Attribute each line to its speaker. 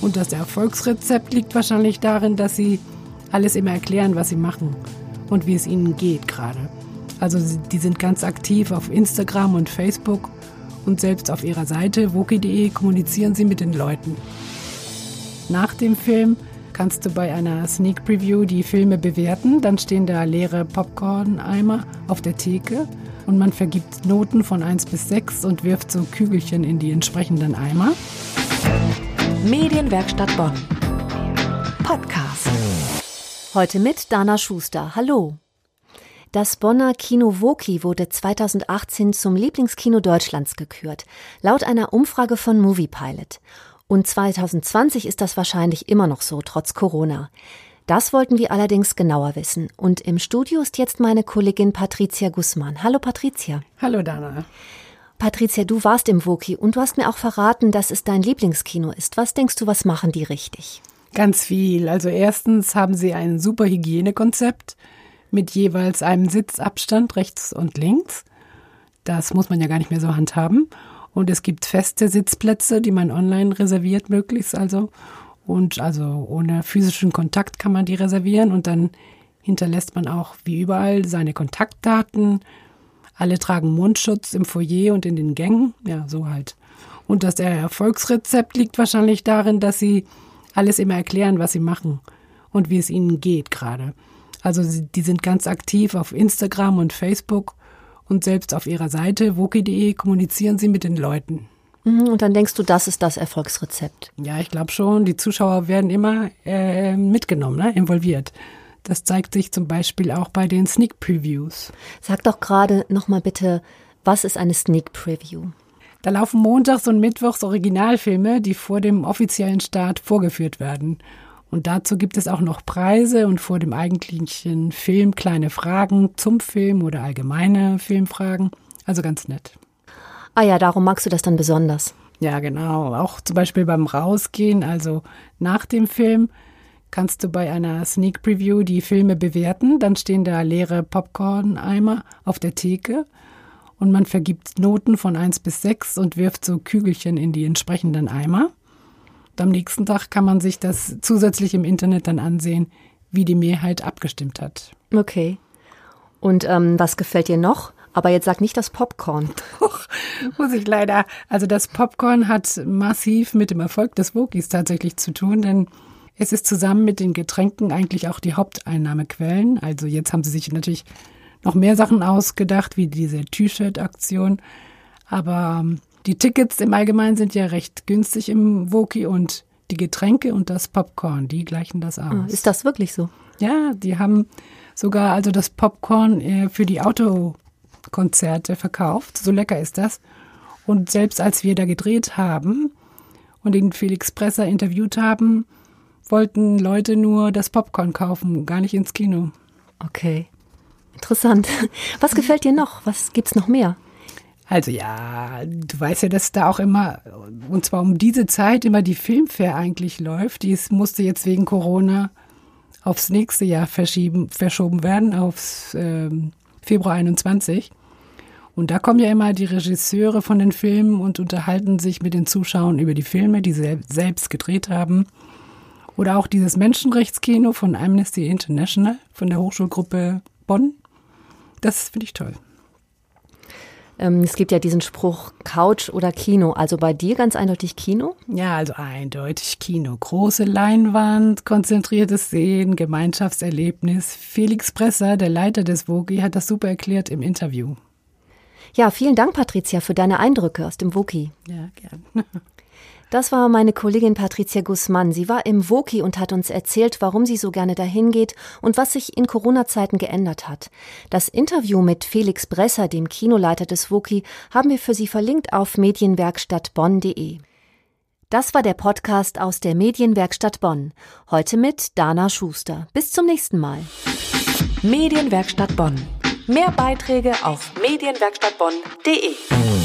Speaker 1: Und das Erfolgsrezept liegt wahrscheinlich darin, dass sie alles immer erklären, was sie machen und wie es ihnen geht gerade. Also die sind ganz aktiv auf Instagram und Facebook und selbst auf ihrer Seite woki.de kommunizieren sie mit den Leuten. Nach dem Film kannst du bei einer Sneak Preview die Filme bewerten. Dann stehen da leere Popcorn-Eimer auf der Theke und man vergibt Noten von 1 bis 6 und wirft so Kügelchen in die entsprechenden Eimer.
Speaker 2: Medienwerkstatt Bonn. Podcast.
Speaker 3: Heute mit Dana Schuster. Hallo. Das Bonner Kino Woki wurde 2018 zum Lieblingskino Deutschlands gekürt, laut einer Umfrage von Moviepilot. Und 2020 ist das wahrscheinlich immer noch so, trotz Corona. Das wollten wir allerdings genauer wissen. Und im Studio ist jetzt meine Kollegin Patricia Gussmann. Hallo Patricia.
Speaker 1: Hallo Dana.
Speaker 3: Patricia, du warst im Woki und du hast mir auch verraten, dass es dein Lieblingskino ist. Was denkst du, was machen die richtig?
Speaker 1: Ganz viel. Also erstens haben sie ein super Hygienekonzept mit jeweils einem Sitzabstand rechts und links. Das muss man ja gar nicht mehr so handhaben. Und es gibt feste Sitzplätze, die man online reserviert, möglichst also. Und also ohne physischen Kontakt kann man die reservieren und dann hinterlässt man auch wie überall seine Kontaktdaten. Alle tragen Mundschutz im Foyer und in den Gängen. Ja, so halt. Und das Erfolgsrezept liegt wahrscheinlich darin, dass sie alles immer erklären, was sie machen und wie es ihnen geht gerade. Also die sind ganz aktiv auf Instagram und Facebook und selbst auf ihrer Seite woki.de kommunizieren sie mit den Leuten.
Speaker 3: Mhm, und dann denkst du, das ist das Erfolgsrezept?
Speaker 1: Ja, ich glaube schon. Die Zuschauer werden immer äh, mitgenommen, ne? involviert. Das zeigt sich zum Beispiel auch bei den Sneak Previews.
Speaker 3: Sag doch gerade nochmal bitte, was ist eine Sneak Preview?
Speaker 1: Da laufen montags und mittwochs Originalfilme, die vor dem offiziellen Start vorgeführt werden. Und dazu gibt es auch noch Preise und vor dem eigentlichen Film kleine Fragen zum Film oder allgemeine Filmfragen. Also ganz nett.
Speaker 3: Ah ja, darum magst du das dann besonders.
Speaker 1: Ja, genau. Auch zum Beispiel beim Rausgehen, also nach dem Film, kannst du bei einer Sneak Preview die Filme bewerten. Dann stehen da leere Popcorn-Eimer auf der Theke und man vergibt Noten von 1 bis 6 und wirft so Kügelchen in die entsprechenden Eimer. Und am nächsten Tag kann man sich das zusätzlich im Internet dann ansehen, wie die Mehrheit abgestimmt hat.
Speaker 3: Okay. Und ähm, was gefällt dir noch? Aber jetzt sag nicht das Popcorn.
Speaker 1: Doch, muss ich leider. Also das Popcorn hat massiv mit dem Erfolg des Wokis tatsächlich zu tun, denn es ist zusammen mit den Getränken eigentlich auch die Haupteinnahmequellen. Also jetzt haben sie sich natürlich noch mehr Sachen ausgedacht, wie diese T-Shirt-Aktion. Aber ähm, die Tickets im Allgemeinen sind ja recht günstig im Woki und die Getränke und das Popcorn, die gleichen das aus.
Speaker 3: Ah, ist das wirklich so?
Speaker 1: Ja, die haben sogar also das Popcorn äh, für die Autokonzerte verkauft. So lecker ist das. Und selbst als wir da gedreht haben und den Felix Presser interviewt haben, wollten Leute nur das Popcorn kaufen, gar nicht ins Kino.
Speaker 3: Okay. Interessant. Was gefällt dir noch? Was gibt's noch mehr?
Speaker 1: Also ja, du weißt ja, dass da auch immer, und zwar um diese Zeit, immer die Filmfair eigentlich läuft. Die musste jetzt wegen Corona aufs nächste Jahr verschieben, verschoben werden, aufs äh, Februar 21. Und da kommen ja immer die Regisseure von den Filmen und unterhalten sich mit den Zuschauern über die Filme, die sie selbst gedreht haben. Oder auch dieses Menschenrechtskino von Amnesty International, von der Hochschulgruppe Bonn. Das finde ich toll.
Speaker 3: Ähm, es gibt ja diesen Spruch Couch oder Kino. Also bei dir ganz eindeutig Kino?
Speaker 1: Ja, also eindeutig Kino. Große Leinwand, konzentriertes Sehen, Gemeinschaftserlebnis. Felix Presser, der Leiter des Woki, hat das super erklärt im Interview.
Speaker 3: Ja, vielen Dank, Patricia, für deine Eindrücke aus dem Woki.
Speaker 1: Ja, gern.
Speaker 3: Das war meine Kollegin Patricia Guzman. Sie war im Woki und hat uns erzählt, warum sie so gerne dahin geht und was sich in Corona-Zeiten geändert hat. Das Interview mit Felix Bresser, dem Kinoleiter des Woki, haben wir für Sie verlinkt auf medienwerkstattbonn.de. Das war der Podcast aus der Medienwerkstatt Bonn. Heute mit Dana Schuster. Bis zum nächsten Mal.
Speaker 2: Medienwerkstatt Bonn. Mehr Beiträge auf medienwerkstattbonn.de.